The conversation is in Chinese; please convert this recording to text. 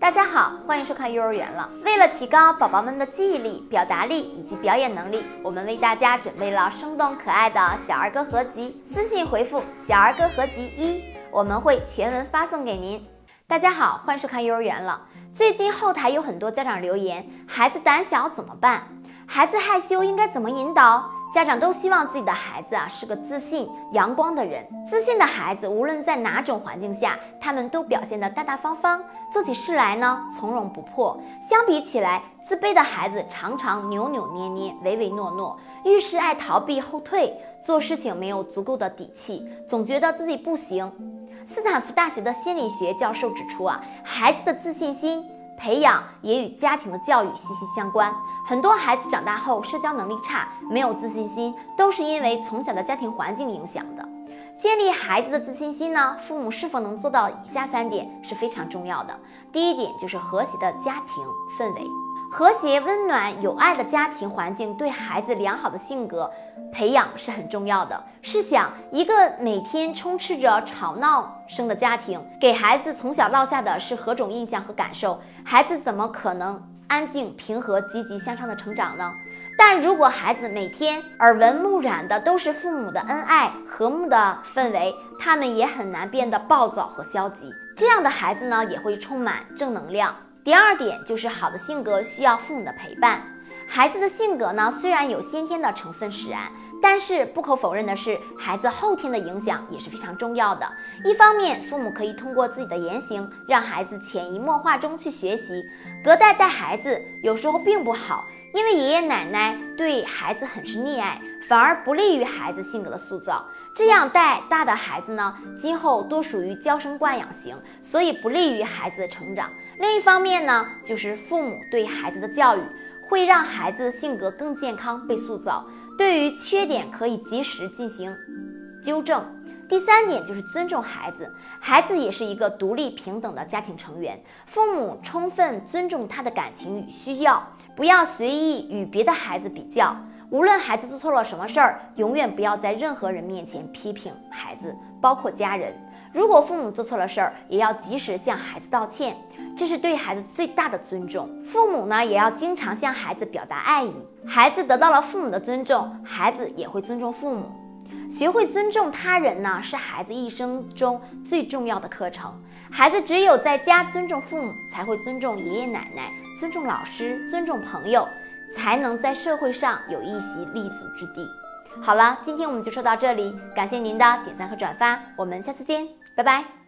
大家好，欢迎收看幼儿园了。为了提高宝宝们的记忆力、表达力以及表演能力，我们为大家准备了生动可爱的小儿歌合集。私信回复“小儿歌合集一”，我们会全文发送给您。大家好，欢迎收看幼儿园了。最近后台有很多家长留言，孩子胆小怎么办？孩子害羞应该怎么引导？家长都希望自己的孩子啊是个自信、阳光的人。自信的孩子，无论在哪种环境下，他们都表现得大大方方，做起事来呢从容不迫。相比起来，自卑的孩子常常扭扭捏捏、唯唯诺诺，遇事爱逃避后退，做事情没有足够的底气，总觉得自己不行。斯坦福大学的心理学教授指出啊，孩子的自信心。培养也与家庭的教育息息相关。很多孩子长大后社交能力差，没有自信心，都是因为从小的家庭环境影响的。建立孩子的自信心呢，父母是否能做到以下三点是非常重要的。第一点就是和谐的家庭氛围。和谐、温暖、有爱的家庭环境对孩子良好的性格培养是很重要的。试想，一个每天充斥着吵闹声的家庭，给孩子从小落下的是何种印象和感受？孩子怎么可能安静、平和、积极向上的成长呢？但如果孩子每天耳闻目染的都是父母的恩爱、和睦的氛围，他们也很难变得暴躁和消极。这样的孩子呢，也会充满正能量。第二点就是好的性格需要父母的陪伴。孩子的性格呢，虽然有先天的成分使然，但是不可否认的是，孩子后天的影响也是非常重要的。一方面，父母可以通过自己的言行，让孩子潜移默化中去学习。隔代带孩子有时候并不好，因为爷爷奶奶对孩子很是溺爱，反而不利于孩子性格的塑造。这样带大的孩子呢，今后多属于娇生惯养型，所以不利于孩子的成长。另一方面呢，就是父母对孩子的教育，会让孩子的性格更健康被塑造。对于缺点可以及时进行纠正。第三点就是尊重孩子，孩子也是一个独立平等的家庭成员，父母充分尊重他的感情与需要，不要随意与别的孩子比较。无论孩子做错了什么事儿，永远不要在任何人面前批评孩子，包括家人。如果父母做错了事儿，也要及时向孩子道歉，这是对孩子最大的尊重。父母呢，也要经常向孩子表达爱意。孩子得到了父母的尊重，孩子也会尊重父母。学会尊重他人呢，是孩子一生中最重要的课程。孩子只有在家尊重父母，才会尊重爷爷奶奶，尊重老师，尊重朋友。才能在社会上有一席立足之地。好了，今天我们就说到这里，感谢您的点赞和转发，我们下次见，拜拜。